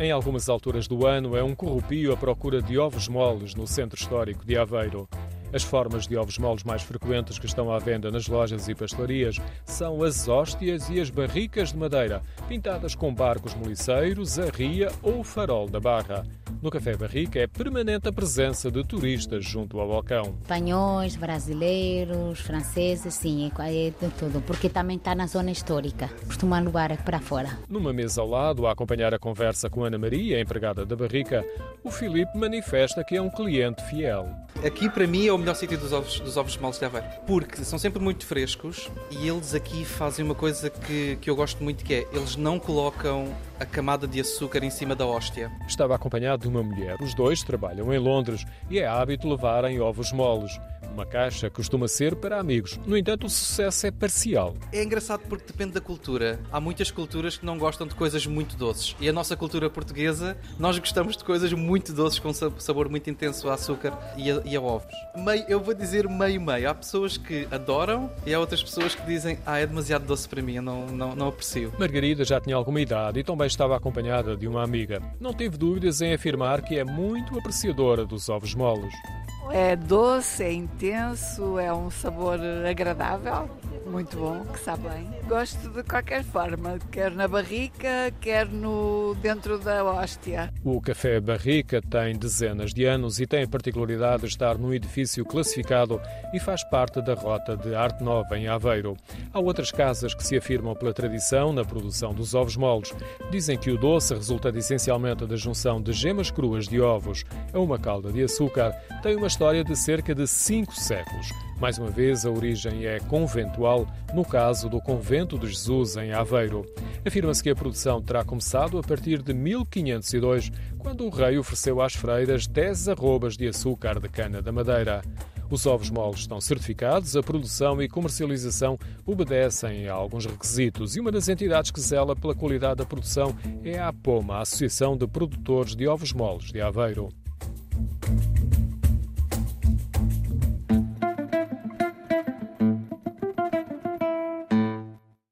Em algumas alturas do ano é um corrupio à procura de ovos moles no centro histórico de Aveiro. As formas de ovos moles mais frequentes que estão à venda nas lojas e pastelarias são as hóstias e as barricas de madeira, pintadas com barcos moliceiros, a ria ou o farol da barra. No Café Barrica é permanente a presença de turistas junto ao balcão. Espanhóis, brasileiros, franceses, sim, é de tudo, porque também está na zona histórica. Costuma alugar para fora. Numa mesa ao lado, a acompanhar a conversa com Ana Maria, empregada da Barrica, o Filipe manifesta que é um cliente fiel. Aqui, para mim, é o melhor sítio dos ovos, dos ovos moles de Aveiro, porque são sempre muito frescos e eles aqui fazem uma coisa que, que eu gosto muito, que é, eles não colocam a camada de açúcar em cima da hóstia. Estava acompanhado de uma mulher. Os dois trabalham em Londres e é hábito levarem ovos moles. Uma caixa costuma ser para amigos. No entanto, o sucesso é parcial. É engraçado porque depende da cultura. Há muitas culturas que não gostam de coisas muito doces. E a nossa cultura portuguesa, nós gostamos de coisas muito doces, com sabor muito intenso a açúcar e a, e a ovos. Meio, eu vou dizer meio-meio. Há pessoas que adoram e há outras pessoas que dizem ah, é demasiado doce para mim, eu não, não, não aprecio. Margarida já tinha alguma idade e também estava acompanhada de uma amiga. Não teve dúvidas em afirmar que é muito apreciadora dos ovos moles. É doce, é intenso, é um sabor agradável, muito bom, que sabe bem. Gosto de qualquer forma, quer na barrica, quer no dentro da hóstia. O Café Barrica tem dezenas de anos e tem a particularidade de estar num edifício classificado e faz parte da rota de Arte Nova em Aveiro. Há outras casas que se afirmam pela tradição na produção dos ovos moles. Dizem que o doce, resultado essencialmente da junção de gemas cruas de ovos a uma calda de açúcar, tem uma história de cerca de cinco séculos. Mais uma vez, a origem é conventual, no caso do Convento de Jesus, em Aveiro. Afirma-se que a produção terá começado a partir de 1502, quando o rei ofereceu às freiras 10 arrobas de açúcar de cana da madeira. Os ovos moles estão certificados, a produção e comercialização obedecem a alguns requisitos e uma das entidades que zela pela qualidade da produção é a APOMA, a Associação de Produtores de Ovos Moles de Aveiro.